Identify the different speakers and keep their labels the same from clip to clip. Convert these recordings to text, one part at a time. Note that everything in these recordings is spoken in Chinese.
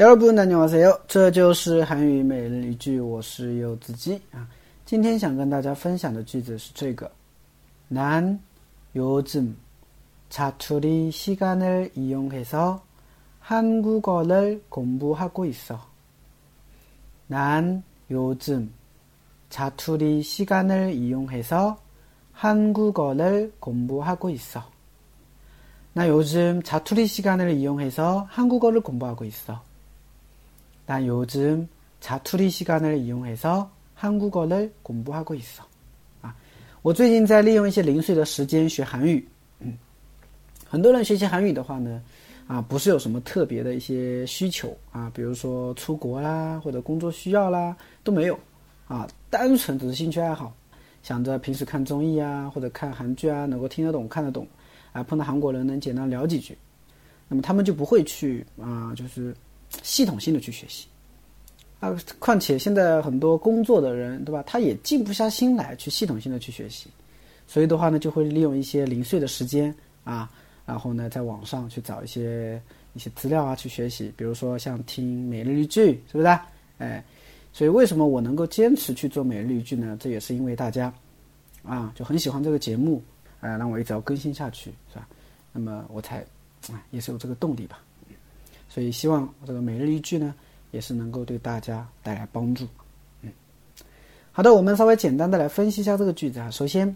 Speaker 1: 여러분 안녕하세요. 这就是韩语每日一句我是柚子鸡啊今天想跟大家分享的句子是这个난요즘자투리시간을이용해서한국어를공부하고있어난요즘자투리시간을이용해서한국어를공부하고있어나요즘자투리시간을이용해서한국어를공부하고있어 난요즘자투리시간을이용해서한국어를공부하고있어啊，我最近在利用一些零碎的时间学韩语。嗯，很多人学习韩语的话呢，啊，不是有什么特别的一些需求啊，比如说出国啦，或者工作需要啦，都没有啊，单纯只是兴趣爱好，想着平时看综艺啊，或者看韩剧啊，能够听得懂、看得懂，啊，碰到韩国人能简单聊几句，那么他们就不会去啊，就是。 系统性的去学习，啊，况且现在很多工作的人，对吧？他也静不下心来去系统性的去学习，所以的话呢，就会利用一些零碎的时间啊，然后呢，在网上去找一些一些资料啊去学习，比如说像听每日一句，是不是？哎，所以为什么我能够坚持去做每日一句呢？这也是因为大家啊就很喜欢这个节目，啊，让我一直要更新下去，是吧？那么我才啊也是有这个动力吧。所以希望这个每日一句呢，也是能够对大家带来帮助。嗯，好的，我们稍微简单的来分析一下这个句子啊。首先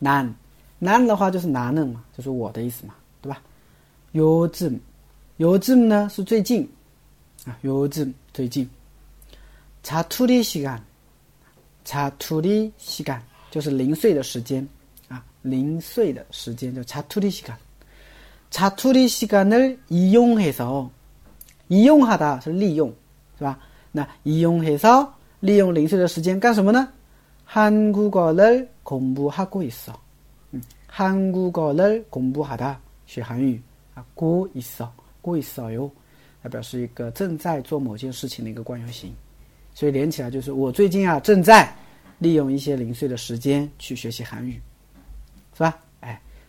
Speaker 1: ，nan nan 的话就是男人嘛，就是我的意思嘛，对吧？yozim yozim 呢是最近啊，yozim 最近。查투리시간查투리시간就是零碎的时间啊，零碎的时间就查투리시 간。 查투리시간을이용해서이용하다是利用，是吧？那이용해서利用零碎的时间干什么呢？한국어를공부하고있어嗯，한국어를공부하다学韩语啊，고있어고있어 요， 它表示一个正在做某件事情的一个惯用型，所以连起来就是我最近啊正在利用一些零碎的时间去学习韩语，是吧？